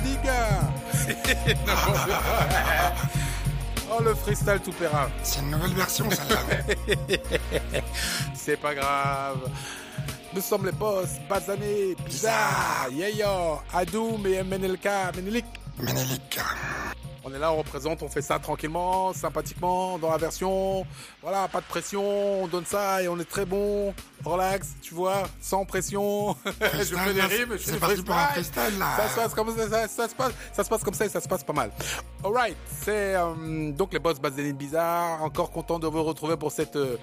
Diga. Oh, le freestyle tout périn. C'est une nouvelle version, celle-là. C'est pas grave. Nous sommes les boss, Bazané, Bizarre, Yeyo, Adoum et MNLK, Menelik. On est là, on représente, on fait ça tranquillement, sympathiquement, dans la version. Voilà, pas de pression, on donne ça et on est très bon. Relax, tu vois, sans pression. je fais des rimes, je fais des freestyles. freestyle, là. Ça se passe comme ça, ça, ça se passe, ça se passe comme ça et ça se passe pas mal. Alright, c'est euh, donc les boss Bazané Bizarre. Encore content de vous retrouver pour cette euh,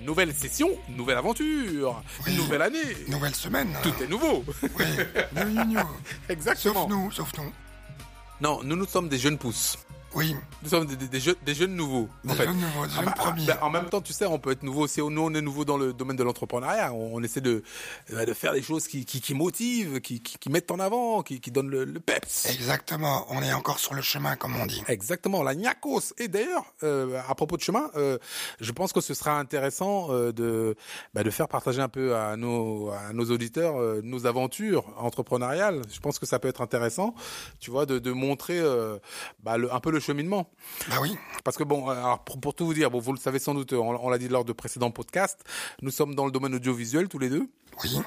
nouvelle session, nouvelle aventure, Oui. nouvelle année. Nouvelle semaine. Tout est nouveau. Oui. New, new, new. Exactement. Sauf nous, sauf nous. Non, nous, nous sommes des jeunes pousses. Oui. Nous sommes des, des- des jeunes, des jeunes nouveaux. Des en fait. jeunes nouveaux, des Ah jeunes bah, premiers. bah, en même temps, tu sais, on peut être nouveau aussi. Nous, on est nouveau dans le domaine de l'entrepreneuriat. On, on essaie de, euh, de faire des choses qui, qui, qui motivent, qui, qui, qui mettent en avant, qui, qui donnent le, le peps. Exactement. On est encore sur le chemin, comme on dit. Exactement, la Niakos. Et d'ailleurs, euh, à propos de chemin, euh, je pense que ce sera intéressant euh, de, bah, de faire partager un peu à nos, à nos auditeurs euh, nos aventures entrepreneuriales. Je pense que ça peut être intéressant, tu vois, de, de montrer euh, bah, le, un peu le cheminement. Bah oui. Parce que bon, alors pour, pour tout vous dire, bon, vous le savez sans doute, on, on l'a dit lors de précédents podcasts, nous sommes dans le domaine audiovisuel tous les deux. Oui.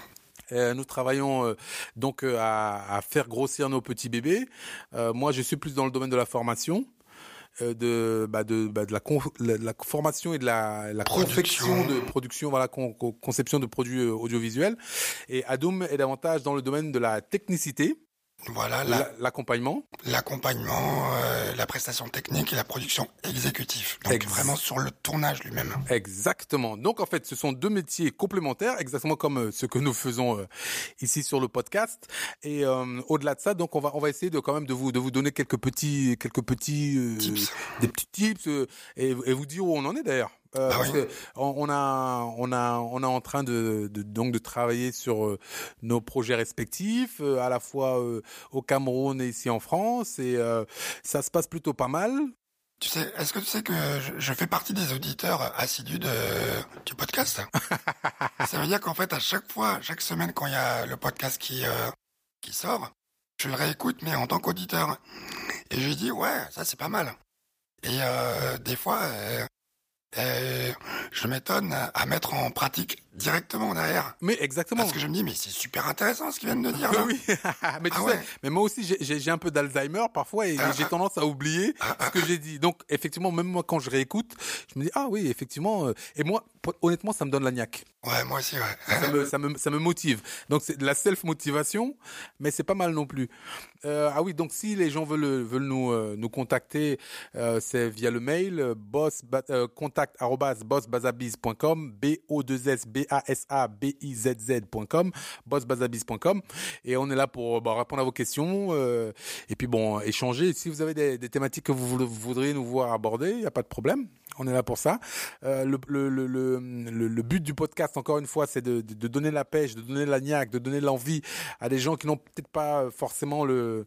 Euh, nous travaillons euh, donc euh, à, à faire grossir nos petits bébés. Euh, moi, je suis plus dans le domaine de la formation. euh, de bah de bah de la, con- la, la formation et de la, confection de production voilà con- con- conception de produits euh, audiovisuels et Adoum est davantage dans le domaine de la technicité Voilà la- la- l'accompagnement l'accompagnement, euh, la prestation technique et la production exécutive. Donc vraiment sur le tournage lui-même. Exactement. Donc en fait, ce sont deux métiers complémentaires, exactement comme euh, ce que nous faisons euh, ici sur le podcast. Et euh, au-delà de ça, donc on va on va essayer de quand même de vous de vous donner quelques petits quelques petits euh, Tips. des petits tips euh, et, et vous dire où on en est d'ailleurs. Euh, Ah parce oui. que on, a on a on est en train de, de donc de travailler sur euh, nos projets respectifs euh, à la fois au Cameroun et ici en France et ça se passe plutôt pas mal. Tu sais, est-ce que tu sais que je, je fais partie des auditeurs assidus de, du podcast? Ça veut dire qu'en fait, à chaque fois, chaque semaine, quand il y a le podcast qui, qui sort, je le réécoute, mais en tant qu'auditeur. Et je dis, ouais, ça c'est pas mal. Et des fois, euh, je m'étonne à mettre en pratique directement derrière. Mais exactement. Parce que je me dis, mais c'est super intéressant ce qu'ils viennent de dire. là. oui, mais tu Ah sais, ouais. mais moi aussi j'ai- un peu d'Alzheimer parfois et Ah, j'ai ah. tendance à oublier ce que j'ai dit. Donc effectivement, même moi quand je réécoute, je me dis ah oui effectivement. euh, Et moi honnêtement, ça me donne la niaque. Ouais, moi aussi, ouais. Ça me, ça me, ça me motive. Donc c'est de la self motivation, mais c'est pas mal non plus. Euh, ah oui, donc si les gens veulent veulent nous euh, nous contacter, euh, c'est via le mail boss contact bossbazabiz.com b o 2 s b a s a b i z z.com bossbazabiz.com et on est là pour bah, répondre à vos questions euh, et puis bon échanger. Si vous avez des, thématiques que vous voudriez nous voir aborder, il y a pas de problème. On est là pour ça. Euh, le, le, le, le, but du podcast, encore une fois, c'est de, de, de donner la pêche, de donner la niaque, de donner l'envie à des gens qui n'ont peut-être pas forcément le,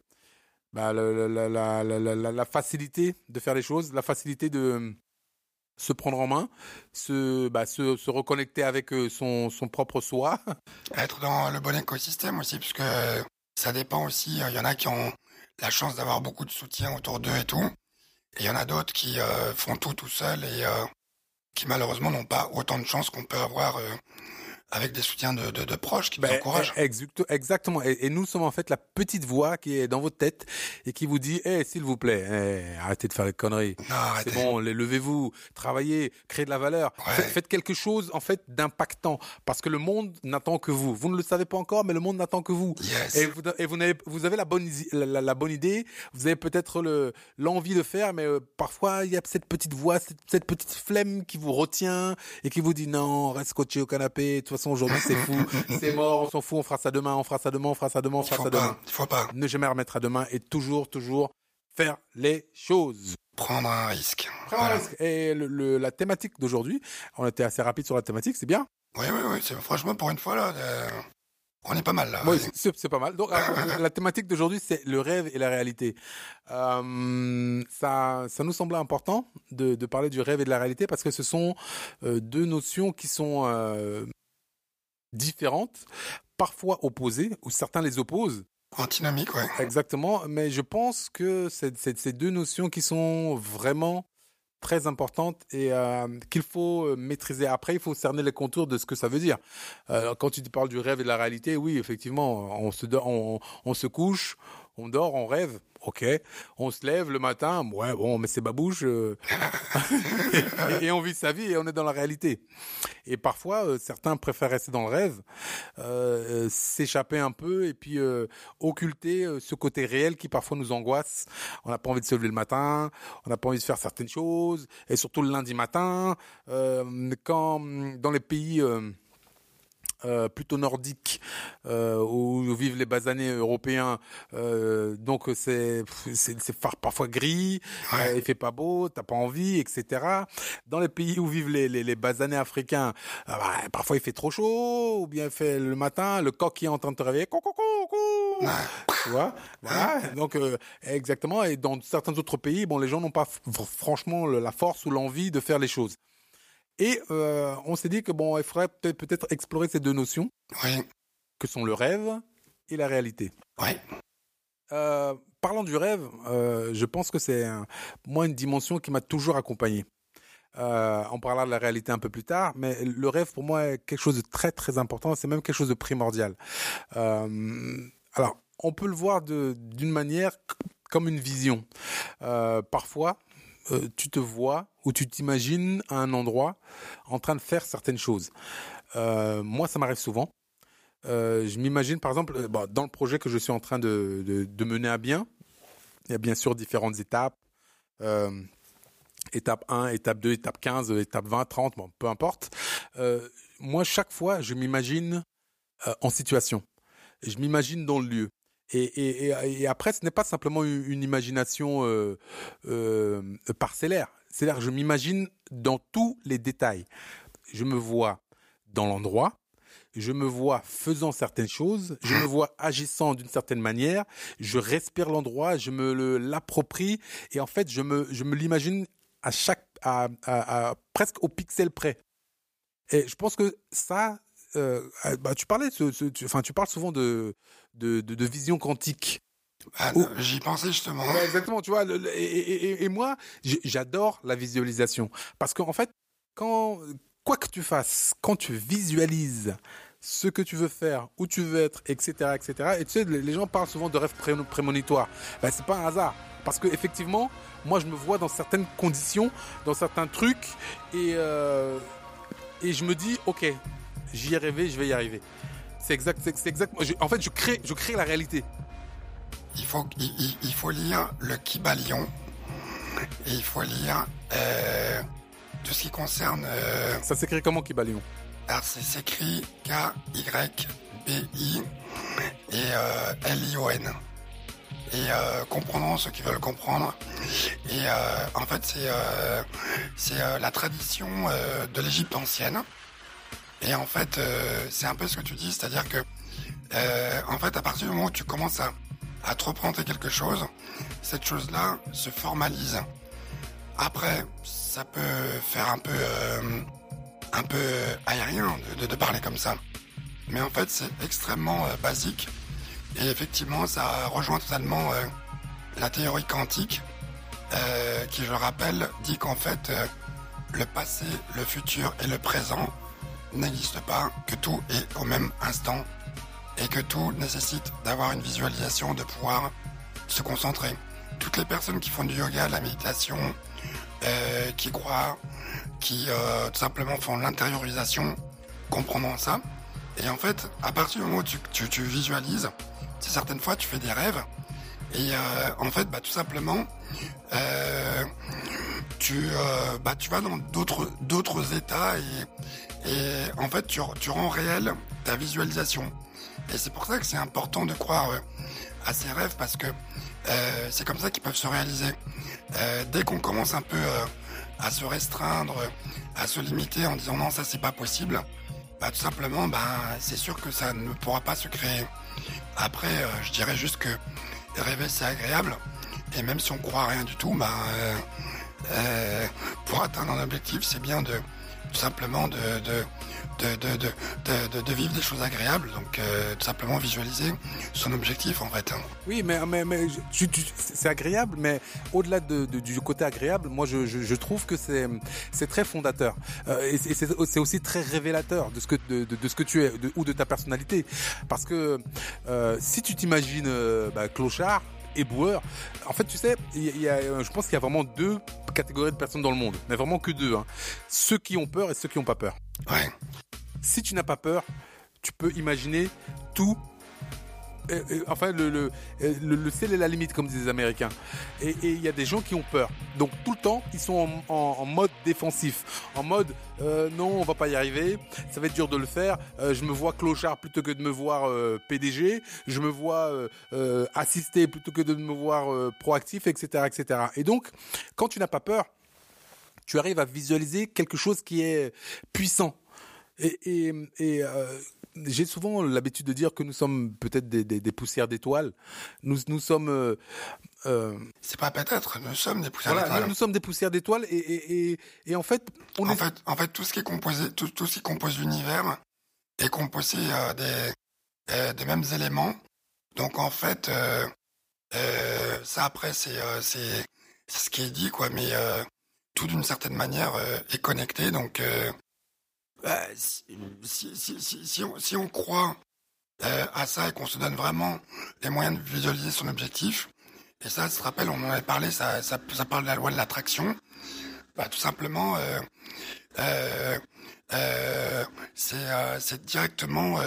bah, la, la, la- la facilité de faire les choses, la facilité de se prendre en main, se, bah, se, reconnecter avec euh, son, son propre soi. être dans le bon écosystème aussi, parce que ça dépend aussi. Il y en a qui ont la chance d'avoir beaucoup de soutien autour d'eux et tout. Et il y en a d'autres qui euh, font tout tout seuls et euh, qui malheureusement n'ont pas autant de chance qu'on peut avoir euh, avec des soutiens de, de, de proches qui nous Ben, encouragent. exact- exactement. Et, et nous sommes en fait la petite voix qui est dans votre tête et qui vous dit, eh, s'il vous plaît, eh, arrêtez de faire les conneries. C'est bon, les- levez-vous, travaillez, créez de la valeur. Ouais. Faites, faites quelque chose en fait d'impactant parce que le monde n'attend que vous. Vous ne le savez pas encore, mais le monde n'attend que vous. Yes. Et vous, et vous, vous avez la bonne, isi- la, la- la bonne idée, vous avez peut-être le- l'envie de faire, mais euh, parfois il y a cette petite voix, cette, cette petite flemme qui vous retient et qui vous dit non, reste scotché au canapé. Façon aujourd'hui c'est fou, c'est mort, on s'en fout, on fera ça demain, on fera ça demain, on fera ça demain, on fera ça demain. il faut pas Ne jamais remettre à demain et toujours, toujours faire les choses. prendre un risque. Prendre un risque. Et le, le- la thématique d'aujourd'hui, on était assez rapide sur la thématique, c'est bien. Oui, oui, oui. c'est- Franchement, pour une fois, là, euh, on est pas mal, là. Oui, c'est c'est pas mal. Donc, euh, la thématique d'aujourd'hui, c'est le rêve et la réalité. Euh, ça, ça nous semblait important de, de parler du rêve et de la réalité parce que ce sont euh, deux notions qui sont différentes, parfois opposées, ou certains les opposent. Antinomique, ouais. Exactement, mais je pense que c'est ces deux notions qui sont vraiment très importantes et euh, qu'il faut euh, maîtriser. Après, il faut cerner les contours de ce que ça veut dire. Euh, quand tu parles du rêve et de la réalité, oui, effectivement, on se, on, on se couche, on dort, on rêve ok. On se lève le matin, ouais, bon, mais c'est babouche, euh, et, on vit sa vie et on est dans la réalité. Et parfois, euh, certains préfèrent rester dans le rêve, euh, s'échapper un peu et puis occulter ce côté réel qui parfois nous angoisse. On n'a pas envie de se lever le matin, on n'a pas envie de faire certaines choses, et surtout le lundi matin, quand dans les pays euh, plutôt nordique euh, où vivent les basanés européens. Euh, donc c'est c'est parfois gris il fait pas beau t'as pas envie etc dans les pays où vivent les les, les basanés africains bah, parfois il fait trop chaud ou bien il fait le matin le coq qui est en train de te réveiller coucou coucou. Tu vois voilà. Donc exactement et dans certains autres pays bon les gens n'ont pas franchement la force ou l'envie de faire les choses et euh, on s'est dit que bon, il faudrait peut-être explorer ces deux notions, que sont le rêve et la réalité. Ouais. Euh, parlant du rêve, euh, je pense que c'est moi une dimension qui m'a toujours accompagné. on parlera de la réalité un peu plus tard, mais le rêve pour moi est quelque chose de très très important. C'est même quelque chose de primordial. alors, on peut le voir d'une manière comme une vision. parfois, euh, tu te vois ou tu t'imagines à un endroit en train de faire certaines choses. Euh, moi, ça m'arrive souvent. Euh, je m'imagine, par exemple, dans le projet que je suis en train de, mener à bien, il y a bien sûr différentes étapes. étape 1, étape 2, étape 15, étape 20, 30, bon, peu importe. moi, chaque fois, je m'imagine en situation. Je m'imagine dans le lieu. Et, après, ce n'est pas simplement une, imagination euh, euh, parcellaire. C'est-à-dire, je m'imagine dans tous les détails. Je me vois dans l'endroit, je me vois faisant certaines choses, je me vois agissant d'une certaine manière, je respire l'endroit, je me l'approprie, et en fait, je me, l'imagine à chaque, presque au pixel près. Et je pense que ça, euh, bah, tu parlais, enfin, tu parles souvent de, de, de, vision quantique. Ah, j'y pensais justement. exactement, tu vois. et, et, moi, j'adore la visualisation parce qu'en fait, quand quoi que tu fasses, quand tu visualises ce que tu veux faire, où tu veux être, etc., etc. Et tu sais, les gens parlent souvent de rêves prémonitoires. Ben, c'est pas un hasard. Parce que effectivement, moi, je me vois dans certaines conditions, dans certains trucs, et, euh, et je me dis, ok, j'y ai rêvé, je vais y arriver. C'est exact, c'est exact. En fait, je crée, je crée la réalité. Il faut, il, faut lire le Kibalion et il faut lire euh, tout ce qui concerne. Euh, Ça s'écrit comment Kibalion? Alors, c'est s'écrit K-Y-B-I et euh, L-I-O-N. Et comprendront ceux qui veulent comprendre. Et en fait, c'est c'est la tradition de l'Égypte ancienne. Et en fait, euh, c'est un peu ce que tu dis, c'est-à-dire que, euh, en fait, à partir du moment où tu commences à, à te représenter quelque chose, cette chose-là se formalise. Après, ça peut faire un peu, euh, un peu aérien de, de, parler comme ça. Mais en fait, c'est extrêmement basique. Et effectivement, ça rejoint totalement la théorie quantique, qui, je rappelle, dit qu'en fait, le passé, le futur et le présent n'existe pas, que tout est au même instant et que tout nécessite d'avoir une visualisation, de pouvoir se concentrer. Toutes les personnes qui font du yoga, de la méditation, euh, qui croient, qui euh, tout simplement font l'intériorisation, comprendront ça. Et en fait, à partir du moment où tu, tu, visualises, certaines fois tu fais des rêves, et euh, en fait, bah, tout simplement, tu, bah, tu vas dans d'autres d'autres états et, et en fait, tu, tu rends réel ta visualisation. Et c'est pour ça que c'est important de croire euh, à ces rêves parce que euh, c'est comme ça qu'ils peuvent se réaliser. Euh, dès qu'on commence un peu à se restreindre, à se limiter en disant non ça c'est pas possible, bah tout simplement bah c'est sûr que ça ne pourra pas se créer. Après je dirais juste que rêver c'est agréable et même si on croit à rien du tout, bah pour atteindre un objectif c'est bien de simplement de, de de, de, vivre des choses agréables, donc euh, tout simplement visualiser son objectif en fait. Hein. Oui, mais, mais, mais c'est agréable, mais au-delà de, du côté agréable, moi je, je, trouve que c'est très fondateur euh, et c'est aussi très révélateur de ce que, de, ce que tu es ou de ta personnalité. Parce que euh, si tu t'imagines euh, bah, clochard, éboueur. En fait, tu sais, il y a, je pense qu'il y a vraiment deux catégories de personnes dans le monde, mais vraiment que deux. Hein. Ceux qui ont peur et ceux qui n'ont pas peur. Ouais. Si tu n'as pas peur, tu peux imaginer tout enfin, le, le, le, ciel est la limite, comme disent les Américains. Et il y a des gens qui ont peur. Donc tout le temps, ils sont en, en, mode défensif, en mode euh, non, on va pas y arriver, ça va être dur de le faire. Euh, je me vois clochard plutôt que de me voir euh, PDG. Je me vois euh, assister plutôt que de me voir proactif, etc., etc. Et donc, quand tu n'as pas peur, tu arrives à visualiser quelque chose qui est puissant. Et, et, et j'ai souvent l'habitude de dire que nous sommes peut-être des, des, des, poussières d'étoiles. Nous, nous sommes. Euh, euh, c'est pas peut-être, nous sommes des poussières d'étoiles. Nous, nous, sommes des poussières d'étoiles et, et, et, et, en fait, on en fait, en fait, tout ce qui est composé, tout, tout ce qui compose l'univers est composé euh, des, euh, des mêmes éléments. Donc en fait, euh, euh, ça après c'est c'est ce qui est dit quoi, mais tout d'une certaine manière est connecté. Donc si, si, si, on, si on croit euh, à ça et qu'on se donne vraiment les moyens de visualiser son objectif, et ça, se rappelle, on en avait parlé, ça, ça, ça parle de la loi de l'attraction, bah, tout simplement, euh, euh, euh, euh c'est directement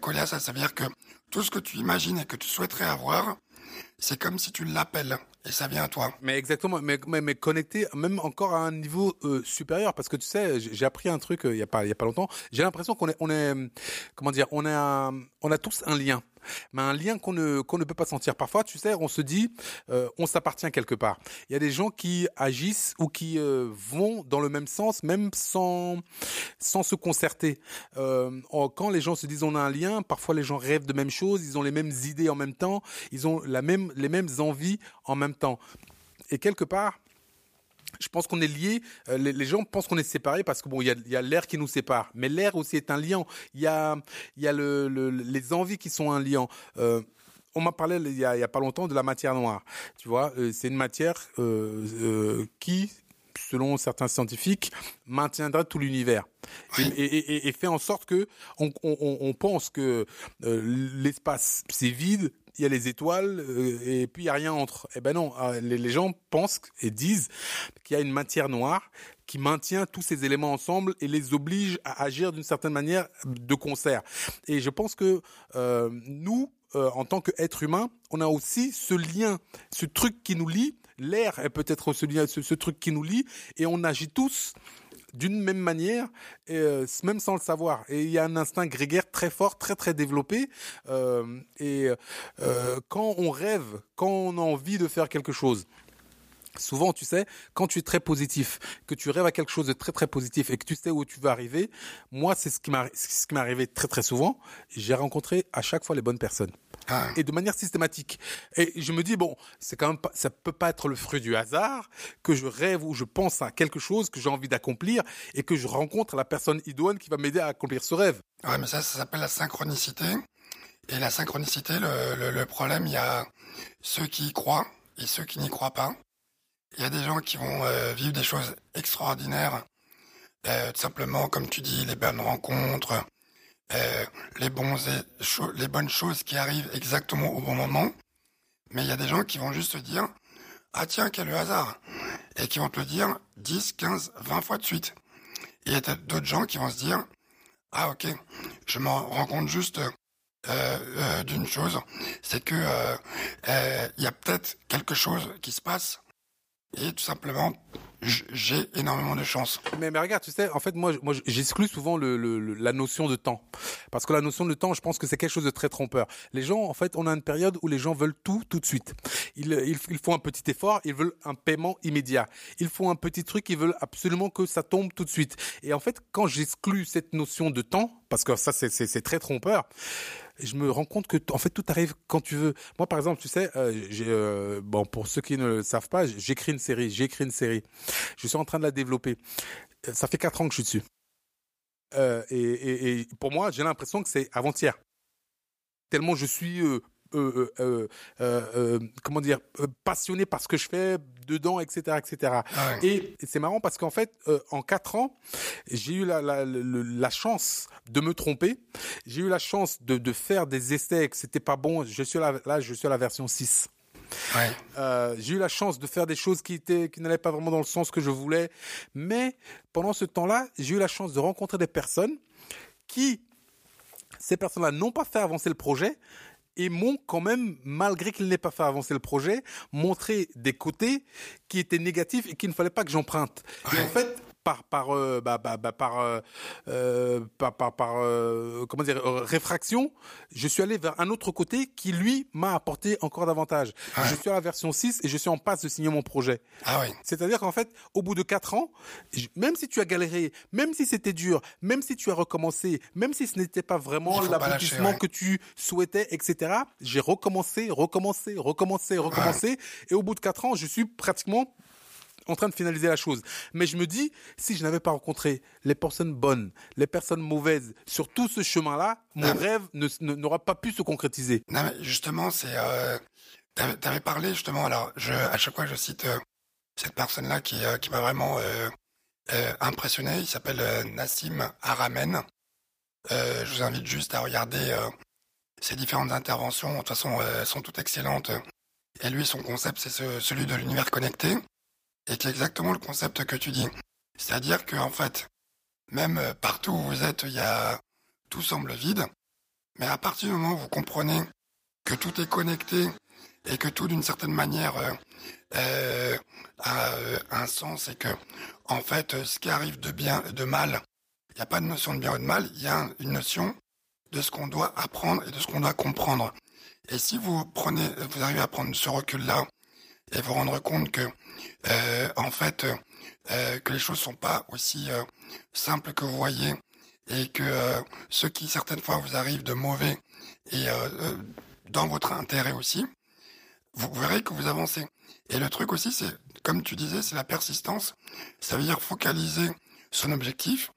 collé à ça. Ça veut dire que tout ce que tu imagines et que tu souhaiterais avoir, c'est comme si tu l'appelles et ça vient à toi. Mais exactement, mais, mais, connecté même encore à un niveau euh, supérieur parce que tu sais, j'ai appris un truc euh, il y a pas il y a pas longtemps. J'ai l'impression qu'on est on est comment dire, on a on a tous un lien mais un lien qu'on ne ne peut pas sentir. Parfois, tu sais, on se dit, euh, on s'appartient quelque part. Il y a des gens qui agissent ou qui euh, vont dans le même sens, même sans sans se concerter. Euh, quand les gens se disent on a un lien, parfois les gens rêvent de même chose, ils ont les mêmes idées en même temps, ils ont la même les mêmes envies en même temps. Et quelque part, je pense qu'on est liés. Euh, les, les, gens pensent qu'on est séparés parce que bon, il y a, y a l'air qui nous sépare, mais l'air aussi est un lien. Il y a, y a le, le, les envies qui sont un lien. Euh, on m'a parlé il y, a, il y a pas longtemps de la matière noire. Tu vois, euh, c'est une matière euh, euh, qui, selon certains scientifiques, maintiendra tout l'univers et, et, et, et, fait en sorte que on, on, on pense que l'espace c'est vide il y a les étoiles euh, et puis il y a rien entre. Eh ben non, euh, les, gens pensent et disent qu'il y a une matière noire qui maintient tous ces éléments ensemble et les oblige à agir d'une certaine manière de concert. Et je pense que euh, nous, euh, en tant qu'êtres humains, on a aussi ce lien, ce truc qui nous lie. L'air est peut-être ce lien, ce truc qui nous lie, et on agit tous d'une même manière, euh, même sans le savoir. Et il y a un instinct grégaire très fort, très très développé. Euh, et euh, quand on rêve, quand on a envie de faire quelque chose, Souvent, tu sais, quand tu es très positif, que tu rêves à quelque chose de très très positif et que tu sais où tu vas arriver, moi, c'est ce qui m'est arrivé très très souvent. J'ai rencontré à chaque fois les bonnes personnes. Ah. Et de manière systématique. Et je me dis bon, c'est quand même pas, ça peut pas être le fruit du hasard que je rêve ou je pense à quelque chose que j'ai envie d'accomplir et que je rencontre la personne idoine qui va m'aider à accomplir ce rêve. Ouais, mais ça, ça s'appelle la synchronicité. Et la synchronicité, le, le, le problème, il y a ceux qui y croient et ceux qui n'y croient pas. Il y a des gens qui vont euh, vivre des choses extraordinaires, euh, simplement, comme tu dis, les bonnes rencontres, euh, les, bonnes choses qui arrivent exactement au bon moment. Mais il y a des gens qui vont juste dire, ah tiens, quel hasard Et qui vont te le dire 10, 15, 20 fois de suite. Il y a d'autres gens qui vont se dire, ah ok, je me rends compte juste d'une chose, c'est que il y a peut-être quelque chose qui se passe et tout simplement j'ai énormément de chance. Mais, mais regarde, tu sais, en fait, moi, moi, j'exclus souvent le, le, la notion de temps, parce que la notion de temps, je pense que c'est quelque chose de très trompeur. Les gens, en fait, on a une période où les gens veulent tout tout de suite. Ils, ils, ils font un petit effort, ils veulent un paiement immédiat. Ils font un petit truc, ils veulent absolument que ça tombe tout de suite. Et en fait, quand j'exclus cette notion de temps, parce que ça, c'est très trompeur je me rends compte que en fait tout arrive quand tu veux. Moi par exemple, tu sais, euh, euh, bon pour ceux qui ne le savent pas, j'écris une série, j'écris une série. Je suis en train de la développer. ça fait quatre ans que je suis dessus. Euh, et, pour moi, j'ai l'impression que c'est avant-hier. Tellement je suis euh, euh, euh, comment dire passionné par ce que je fais dedans, etc., etc. Ouais. Et c'est marrant parce qu'en fait, en quatre ans, j'ai eu la, la, la, la, chance de me tromper. J'ai eu la chance de, de faire des essais que c'était pas bon. Je suis là, là, je suis à la version 6. Ouais. Euh, j'ai eu la chance de faire des choses qui étaient qui n'allaient pas vraiment dans le sens que je voulais, mais pendant ce temps-là, j'ai eu la chance de rencontrer des personnes qui ces personnes-là n'ont pas fait avancer le projet et m'ont quand même, malgré qu'ils n'aient pas fait avancer le projet, montré des côtés qui étaient négatifs et qu'il ne fallait pas que j'emprunte. Ouais. Et en fait, par par euh, bah, bah, bah, par, euh, euh, par par par euh, comment dire réfraction, je suis allé vers un autre côté qui lui m'a apporté encore davantage. Ouais. Je suis à la version 6 et je suis en passe de signer mon projet. Ah. C'est-à-dire qu'en fait, au bout de quatre ans, même si tu as galéré, même si c'était dur, même si tu as recommencé, même si ce n'était pas vraiment l'aboutissement ouais. que tu souhaitais, etc., j'ai recommencé, recommencé, recommencé, recommencé, ouais. et au bout de quatre ans, je suis pratiquement en train de finaliser la chose. Mais je me dis, si je n'avais pas rencontré les personnes bonnes, les personnes mauvaises sur tout ce chemin-là, mon non, rêve n'aura pas pu se concrétiser. Non, mais justement, c'est. Euh, tu avais parlé justement. Alors, je, à chaque fois, je cite euh, cette personne-là qui, euh, qui m'a vraiment euh, impressionné. Il s'appelle Nassim Aramen. je vous invite juste à regarder ses différentes interventions. De toute façon, elles sont toutes excellentes. Et lui, son concept, c'est ce, celui de l'univers connecté est exactement le concept que tu dis. C'est-à-dire que en fait, même partout où vous êtes, il y a tout semble vide, mais à partir du moment où vous comprenez que tout est connecté et que tout d'une certaine manière euh, euh, a euh, un sens et que en fait, ce qui arrive de bien, de mal, il n'y a pas de notion de bien ou de mal, il y a une notion de ce qu'on doit apprendre et de ce qu'on doit comprendre. Et si vous prenez, vous arrivez à prendre ce recul-là et vous rendre compte que euh, en fait euh, que les choses sont pas aussi euh, simples que vous voyez et que ce qui certaines fois vous arrive de mauvais et euh, dans votre intérêt aussi, vous verrez que vous avancez. Et le truc aussi, c'est comme tu disais, c'est la persistance. Ça veut dire focaliser son objectif.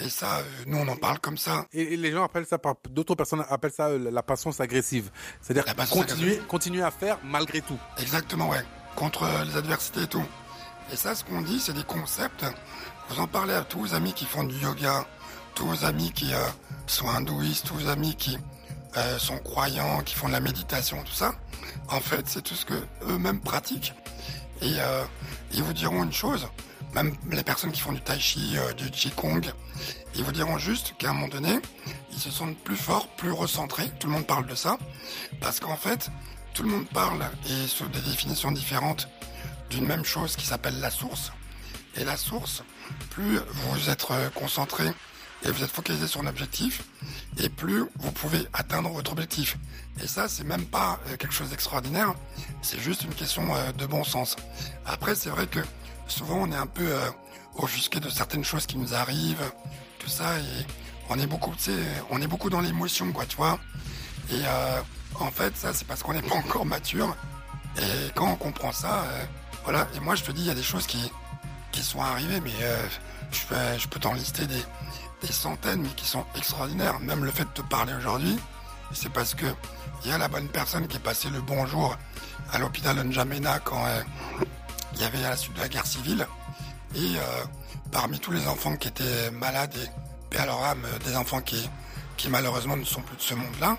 Et ça, nous, on en parle comme ça. Et, les gens appellent ça, d'autres personnes appellent ça euh, la patience agressive. C'est-à-dire continuer, continuer à faire malgré tout. Exactement, ouais. Contre les adversités et tout. Et ça, ce qu'on dit, c'est des concepts. Vous en parlez à tous vos amis qui font du yoga, tous vos amis qui euh, sont hindouistes, tous vos amis qui euh, sont croyants, qui font de la méditation, tout ça. En fait, c'est tout ce que eux-mêmes pratiquent. Et euh, ils vous diront une chose, même les personnes qui font du tai chi, euh, du qigong, ils vous diront juste qu'à un moment donné, ils se sentent plus forts, plus recentrés. Tout le monde parle de ça, parce qu'en fait, tout le monde parle et sous des définitions différentes d'une même chose qui s'appelle la source. Et la source, plus vous êtes concentré et vous êtes focalisé sur un objectif, et plus vous pouvez atteindre votre objectif. Et ça, c'est même pas quelque chose d'extraordinaire, c'est juste une question de bon sens. Après, c'est vrai que souvent on est un peu euh, offusqué de certaines choses qui nous arrivent, tout ça, et on est beaucoup, on est beaucoup dans l'émotion, quoi, tu vois. Et euh, en fait, ça, c'est parce qu'on n'est pas encore mature. Et quand on comprend ça, euh, voilà. Et moi, je te dis, il y a des choses qui, sont arrivées, mais je, peux, je t'en lister des, centaines, mais qui sont extraordinaires. Même le fait de te parler aujourd'hui, c'est parce que il y a la bonne personne qui est passée le bonjour à l'hôpital N'Djamena quand euh, il y avait à la suite de la guerre civile. Et euh, parmi tous les enfants qui étaient malades et paix à leur âme, des enfants qui, malheureusement ne sont plus de ce monde-là,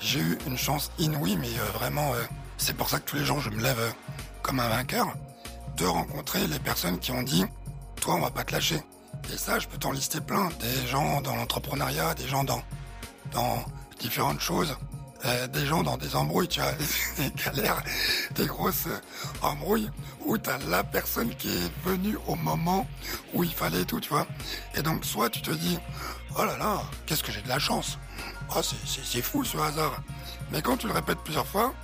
j'ai eu une chance inouïe, mais euh, vraiment, c'est pour ça que tous les jours je me lève comme un vainqueur, de rencontrer les personnes qui ont dit, toi on va pas te lâcher. Et ça, je peux t'en lister plein. Des gens dans l'entrepreneuriat, des gens dans différentes choses, euh, des gens dans des embrouilles, tu as des galères, des grosses embrouilles, où tu la personne qui est venue au moment où il fallait tout, tu vois. Et donc, soit tu te dis, oh là là, qu'est-ce que j'ai de la chance. Oh, c'est fou ce hasard. Mais quand tu le répètes plusieurs fois,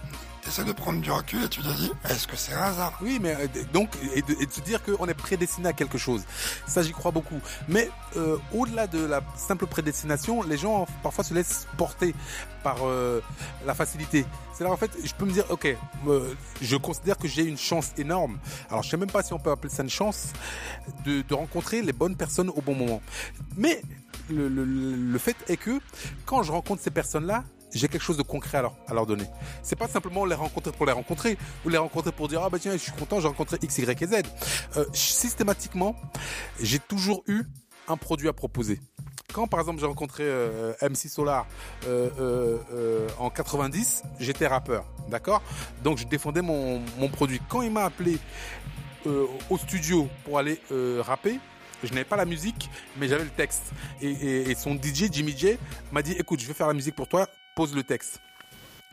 essaies de prendre du recul et tu te dis, est-ce que c'est un hasard? Oui, mais euh, donc, et de, et de se dire qu'on est prédestiné à quelque chose. Ça, j'y crois beaucoup. Mais euh, au-delà de la simple prédestination, les gens parfois se laissent porter par euh, la facilité. C'est là en fait, je peux me dire, ok, euh, je considère que j'ai une chance énorme. Alors je sais même pas si on peut appeler ça une chance de, de rencontrer les bonnes personnes au bon moment. Mais le, le, le fait est que quand je rencontre ces personnes-là, j'ai quelque chose de concret à leur, à leur donner. C'est pas simplement les rencontrer pour les rencontrer ou les rencontrer pour dire ah bah tiens je suis content j'ai rencontré X Y et Z. Euh, systématiquement j'ai toujours eu un produit à proposer. Quand par exemple j'ai rencontré euh, MC Solar euh, euh, euh, en 90, j'étais rappeur, d'accord? Donc je défendais mon, mon produit. Quand il m'a appelé euh, au studio pour aller euh, rapper, je n'avais pas la musique, mais j'avais le texte. Et, et- et son DJ, Jimmy J, m'a dit, écoute, je vais faire la musique pour toi, pose le texte.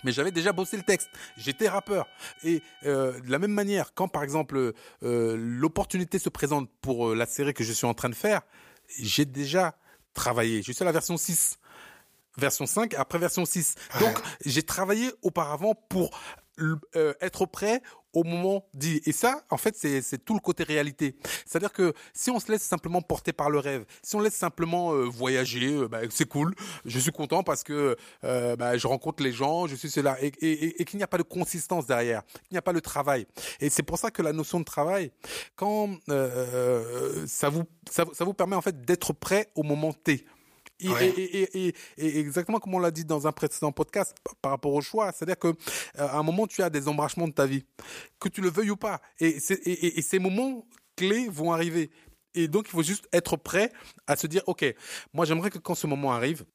Mais j'avais déjà bossé le texte. J'étais rappeur. Et euh, de la même manière, quand par exemple euh, l'opportunité se présente pour euh, la série que je suis en train de faire, j'ai déjà travaillé. Je suis à la version 6. Version 5, après version 6. Donc, j'ai travaillé auparavant pour euh, être prêt au moment dit. Et ça, en fait, c'est tout le côté réalité. C'est-à-dire que si on se laisse simplement porter par le rêve, si on laisse simplement euh, voyager, euh, bah, c'est cool. Je suis content parce que euh, bah, je rencontre les gens, je suis cela, et, et, et- qu'il n'y a pas de consistance derrière, qu'il n'y a pas le travail. Et c'est pour ça que la notion de travail, quand euh, ça vous ça, ça vous permet en fait d'être prêt au moment T. Et, Ouais. et, et, et, et exactement comme on l'a dit dans un précédent podcast par rapport au choix, c'est-à-dire que euh, à un moment tu as des embrachements de ta vie, que tu le veuilles ou pas, et, ces moments clés vont arriver. Et donc il faut juste être prêt à se dire ok, moi j'aimerais que quand ce moment arrive,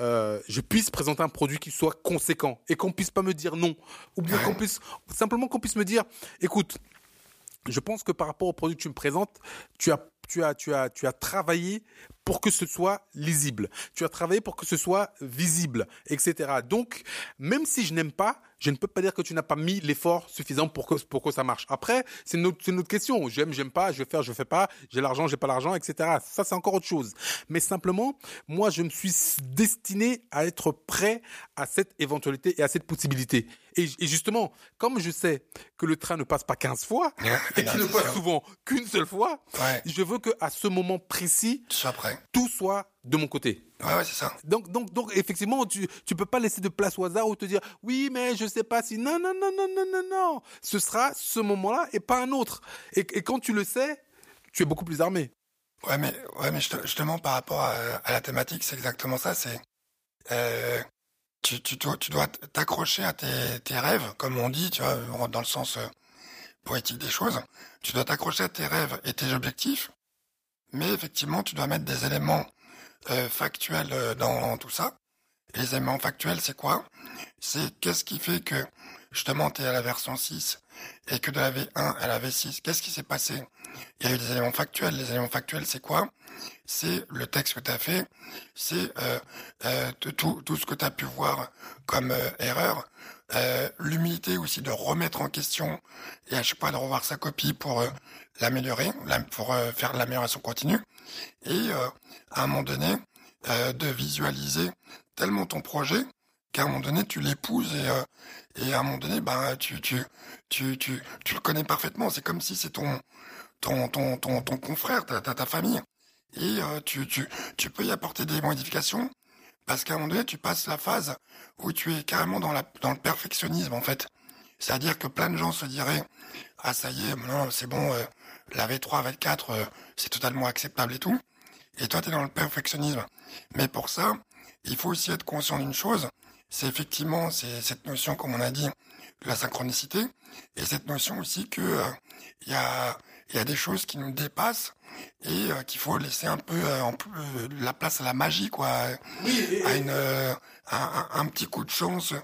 euh, je puisse présenter un produit qui soit conséquent et qu'on puisse pas me dire non, ou bien Ouais. qu'on puisse simplement qu'on puisse me dire écoute, je pense que par rapport au produit que tu me présentes, tu as, tu as, tu as, tu as travaillé pour que ce soit lisible. Tu as travaillé pour que ce soit visible, etc. Donc, même si je n'aime pas, je ne peux pas dire que tu n'as pas mis l'effort suffisant pour que, pour que ça marche. Après, c'est une autre, question. J'aime, j'aime pas, je vais faire, je fais pas, j'ai l'argent, j'ai pas l'argent, etc. Ça, c'est encore autre chose. Mais simplement, moi, je me suis destiné à être prêt à cette éventualité et à cette possibilité. Et, et justement, comme je sais que le train ne passe pas 15 fois, et qu'il ne passe sûr. souvent qu'une seule fois, Ouais. je veux que à ce moment précis, prêt. tout soit de mon côté. Ouais, ouais, c'est ça. Donc, donc, donc, effectivement, tu, tu peux pas laisser de place au hasard ou te dire, oui, mais je sais pas si, non, non, non, non, non, non, non. Ce sera ce moment-là et pas un autre. Et, et quand tu le sais, tu es beaucoup plus armé. Ouais, mais, ouais, mais juste- justement, par rapport à, à la thématique, c'est exactement ça. C'est, euh, tu, tu, dois- tu dois t'accrocher à tes, tes rêves, comme on dit, tu vois, dans le sens euh, poétique des choses. Tu dois t'accrocher à tes rêves et tes objectifs, mais effectivement, tu dois mettre des éléments euh, factuels euh, dans tout ça. Les éléments factuels, c'est quoi? C'est qu'est-ce qui fait que justement tu es à la version 6 et que de la V1 à la V6, qu'est-ce qui s'est passé? Il y a eu des éléments factuels. Les éléments factuels, c'est quoi? C'est le texte que tu as fait, c'est euh, euh, tout, tout ce que tu as pu voir comme euh, erreur, euh, l'humilité aussi de remettre en question et à chaque fois de revoir sa copie pour euh, l'améliorer, la- pour euh, faire de l'amélioration continue, et à un moment donné, de visualiser tellement ton projet qu'à un moment donné tu l'épouses et euh, et à un moment donné ben tu tu tu tu tu le connais parfaitement. C'est comme si c'est ton ton ton ton ton confrère ta ta, ta famille. Et euh, tu tu tu peux y apporter des modifications parce qu'à un moment donné tu passes la phase où tu es carrément dans la dans le perfectionnisme en fait. C'est-à-dire que plein de gens se diraient ah ça y est non c'est bon euh, la V3 V4 euh, c'est totalement acceptable et tout et toi tu es dans le perfectionnisme. Mais pour ça il faut aussi être conscient d'une chose, c'est effectivement c'est cette notion, comme on a dit, de la synchronicité, et cette notion aussi que euh, il y a y a des choses qui nous dépassent et euh, qu'il faut laisser un peu euh, en euh, la place à la magie, quoi, à une euh, un, un- petit coup de chance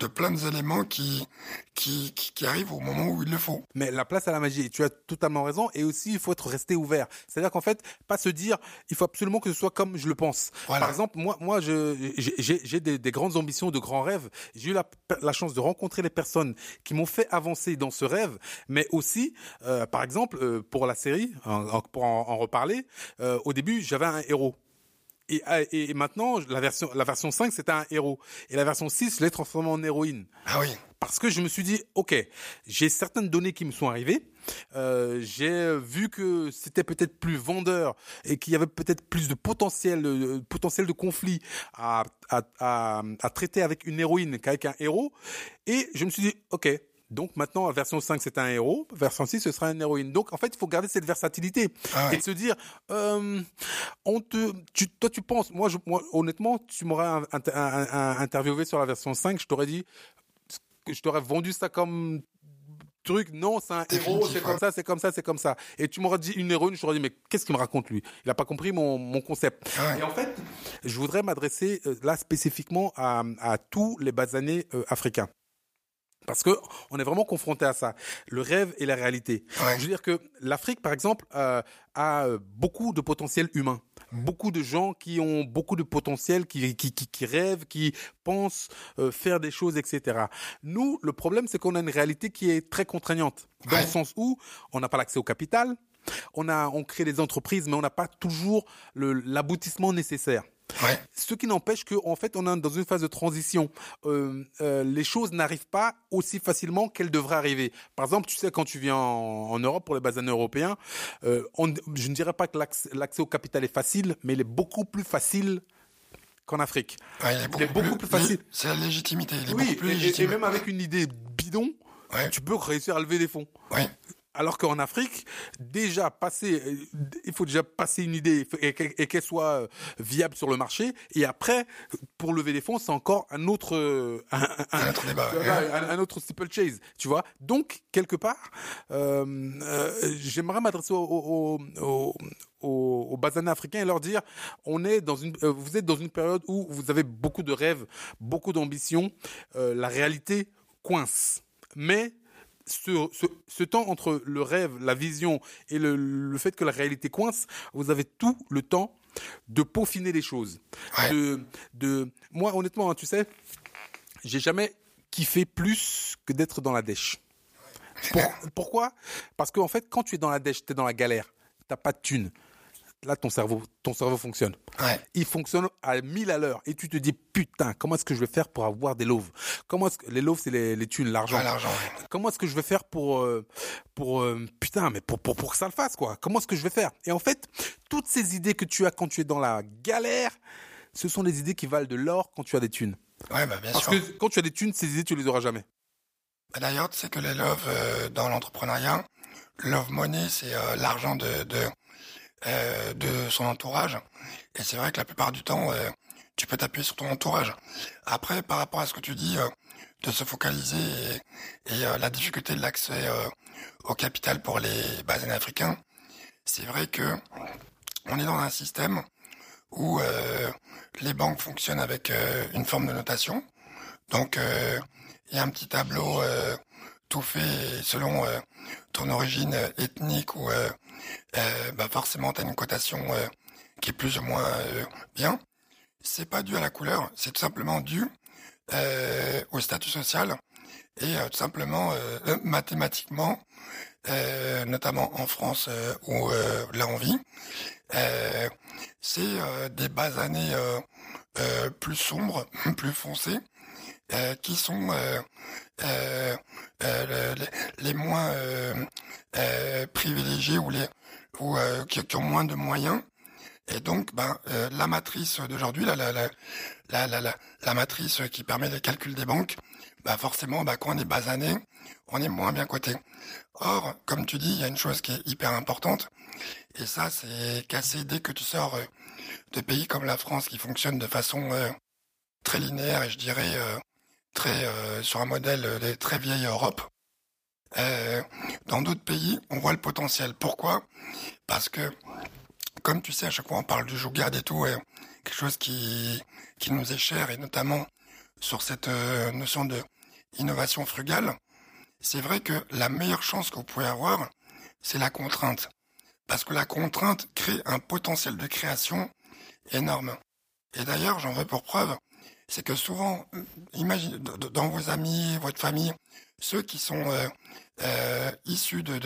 de plein d'éléments qui, qui qui qui arrivent au moment où il le faut. Mais la place à la magie, tu as totalement raison. Et aussi, il faut être resté ouvert. C'est-à-dire qu'en fait, pas se dire, il faut absolument que ce soit comme je le pense. Voilà. Par exemple, moi, moi, j'ai- des, des grandes ambitions, de grands rêves. J'ai eu la, la chance de rencontrer les personnes qui m'ont fait avancer dans ce rêve. Mais aussi, euh, par exemple, euh, pour la série, en- en- pour en, en reparler, euh, au début, j'avais un héros. Et, ah, et, et maintenant, la version, la version 5, c'était un héros. Et la version 6, je l'ai transformé en héroïne. Ah oui. Parce que je me suis dit, OK, j'ai certaines données qui me sont arrivées. Euh, j'ai vu que c'était peut-être plus vendeur et qu'il y avait peut-être plus de potentiel, euh, potentiel de conflit à, à, à, à traiter avec une héroïne qu'avec un héros. Et je me suis dit, OK, donc maintenant, version 5, c'est un héros. Version 6, ce sera une héroïne. Donc en fait, il faut garder cette versatilité Ah ouais. et de se dire, euh, on te, tu, toi tu penses, moi, je, moi honnêtement, tu m'aurais interviewé sur la version 5, je t'aurais dit, je t'aurais vendu ça comme truc, non, c'est un héros, c'est comme ça, c'est comme ça, c'est comme ça. Et tu m'aurais dit une héroïne, je t'aurais dit, mais qu'est-ce qu'il me raconte lui? Il a pas compris mon, mon concept. Ah ouais. Et en fait, je voudrais m'adresser euh, là spécifiquement à, à tous les basanés euh, africains. Parce que on est vraiment confronté à ça, le rêve et la réalité. Ouais. Je veux dire que l'Afrique, par exemple, euh, a euh, beaucoup de potentiel humain, beaucoup de gens qui ont beaucoup de potentiel, qui qui, qui, qui rêvent, qui pensent euh, faire des choses, etc. Nous, le problème, c'est qu'on a une réalité qui est très contraignante, dans Ouais. le sens où on n'a pas l'accès au capital, on a on crée des entreprises, mais on n'a pas toujours l'aboutissement nécessaire. Ouais. Ce qui n'empêche qu'en fait, on est dans une phase de transition. Euh, euh, les choses n'arrivent pas aussi facilement qu'elles devraient arriver. Par exemple, tu sais, quand tu viens en, en Europe pour les basanés européens, euh, on- je ne dirais pas que l'accès au capital est facile, mais il est beaucoup plus facile qu'en Afrique. Ouais, il est beaucoup, beaucoup plus facile. C'est la légitimité. Il est Oui, beaucoup plus et, légitime. et même avec une idée bidon, Ouais. tu peux réussir à lever des fonds. Ouais. Alors qu'en Afrique, déjà passer, euh, il faut déjà passer une idée et qu'elle soit euh, viable sur le marché. Et après, pour lever des fonds, c'est encore un autre, euh, un, un- Un autre débat. un, un autre steeple chase, tu vois. Donc quelque part, euh, euh, j'aimerais m'adresser aux au, au, au, aux basanés africains et leur dire, on est dans une, vous êtes dans une période où vous avez beaucoup de rêves, beaucoup d'ambitions. Euh, la réalité coince, mais ce, ce, ce temps entre le rêve, la vision et le, le fait que la réalité coince, vous avez tout le temps de peaufiner les choses. Ouais. De, de, moi, honnêtement, hein, tu sais, j'ai jamais kiffé plus que d'être dans la dèche. Pour- pourquoi? Parce qu'en fait, quand tu es dans la dèche, tu es dans la galère, t'as pas de thune. Là, ton cerveau, ton cerveau fonctionne. Ouais. Il fonctionne à 1000 à l'heure. Et tu te dis, putain, comment est-ce que je vais faire pour avoir des loaves? Comment est-ce que les loaves, c'est les, les thunes, l'argent. Comment est-ce que je vais faire pour, euh, pour euh, putain, mais pour, pour, pour que ça le fasse, quoi? Comment est-ce que je vais faire? Et en fait, toutes ces idées que tu as quand tu es dans la galère, ce sont des idées qui valent de l'or quand tu as des thunes. Ouais, bah, bien Parce sûr. que quand tu as des thunes, ces idées, tu les auras jamais. Bah, D'ailleurs, tu sais que les love euh, dans l'entrepreneuriat, love money, c'est euh, l'argent de de, euh, de son entourage. Et c'est vrai que la plupart du temps, euh, tu peux t'appuyer sur ton entourage. Après, par rapport à ce que tu dis, euh, de se focaliser et, la difficulté de l'accès au capital pour les basanés africains, c'est vrai que on est dans un système où les banques fonctionnent avec une forme de notation. Donc, il y a un petit tableau fait selon euh, ton origine euh, ethnique ou euh, bah forcément tu as une cotation qui est plus ou moins bien. C'est pas dû à la couleur, c'est tout simplement dû au statut social et tout simplement mathématiquement, notamment en France où là on vit, c'est des bases années plus sombres, plus foncées, qui sont euh, euh, les, les moins euh, euh, privilégiés ou les ou euh, qui, qui ont moins de moyens. Et donc, ben, la matrice d'aujourd'hui, la, la, la, la, la, la, matrice qui permet les calculs des banques, bah forcément, bah, quand on est basané, on est moins bien coté. Or, comme tu dis, il y a une chose qui est hyper importante, et ça, c'est casser dès que tu sors de pays comme la France qui fonctionne de façon euh, très linéaire et je dirais euh, très euh, sur un modèle euh, des très vieilles Europe. Euh, dans d'autres pays, on voit le potentiel. Pourquoi? Parce que, comme tu sais, à chaque fois on parle du garde et tout, quelque chose qui nous est cher et notamment sur cette notion de innovation frugale. C'est vrai que la meilleure chance que vous pouvez avoir, c'est la contrainte. Parce que la contrainte crée un potentiel de création énorme. Et d'ailleurs, j'en veux pour preuve, c'est que souvent, euh, imagine, dans vos amis, votre famille, ceux qui sont euh, euh, issus de,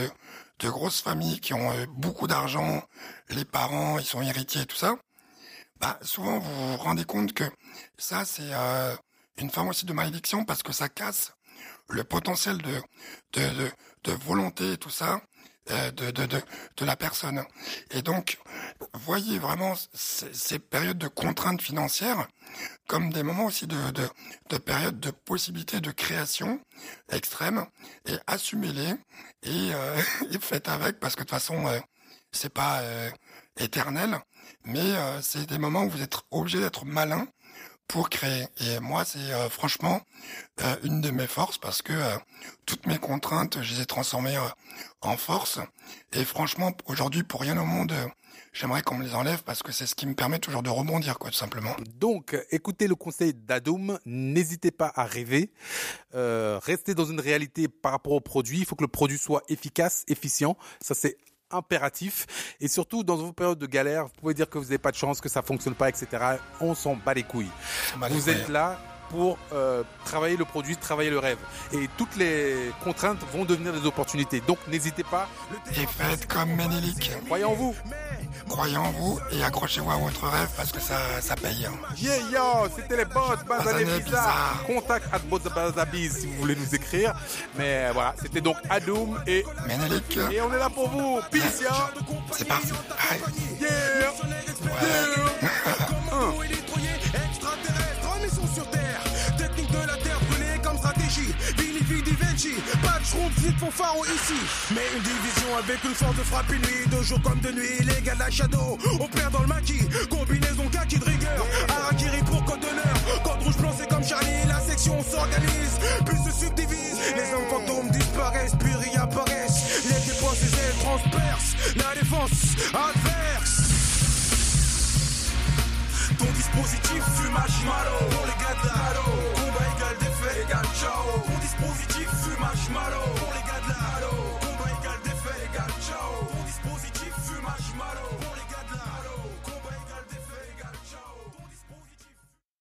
grosses familles qui ont beaucoup d'argent, les parents, ils sont héritiers tout ça, bah, souvent vous vous rendez compte que ça c'est une forme aussi de malédiction parce que ça casse le potentiel de de, volonté et tout ça de, de, de, de la personne. Et donc, voyez vraiment ces, ces périodes de contraintes financières comme des moments aussi de, de, de périodes de possibilités de création extrême et assumez-les et, euh, et faites avec parce que de toute façon euh, c'est pas euh, éternel mais euh, c'est des moments où vous êtes obligé d'être malin pour créer. Et moi, c'est euh, franchement euh, une de mes forces parce que euh, toutes mes contraintes, je les ai transformées euh, en force. Et franchement, aujourd'hui, pour rien au monde, euh, j'aimerais qu'on me les enlève parce que c'est ce qui me permet toujours de rebondir, quoi, tout simplement. Donc, écoutez le conseil d'Adoum, n'hésitez pas à rêver, euh, restez dans une réalité par rapport au produit, il faut que le produit soit efficace, efficient, ça c'est impératif. Et surtout dans vos périodes de galère vous pouvez dire que vous n'avez pas de chance que ça fonctionne pas etc on s'en bat les couilles. Les vous êtes là pour euh, travailler le produit, travailler le rêve. Et toutes les contraintes vont devenir des opportunités. Donc n'hésitez pas, Et faites comme Ménélique. croyez en vous. Croyez en vous et accrochez-vous à votre rêve parce que ça, ça paye. hein. Yeah yo, c'était les boss, Bazané. Contact at Bazabiz si vous voulez nous écrire. Mais voilà, c'était donc Adoum et, Ménélique, et on est là pour vous. Peace yo. c'est parti. Allez. Yeah. Pas de schroom, flip fanfaro ici. Mais une division avec une force de frappe nuit, de jour comme de nuit. Les gars de la Shadow, opère dans le maquis. Combinaison kaki de rigueur. Harakiri pour code d'honneur. Code rouge blanc, c'est comme Charlie. La section s'organise, puis se subdivise. Les hommes fantômes disparaissent, puis réapparaissent. Les dépenses, les ailes transpercent. La défense adverse. Ton dispositif fumage malo des faits, gars, ciao. Pour dispositif, fumage malo. Pour les gars de la halo.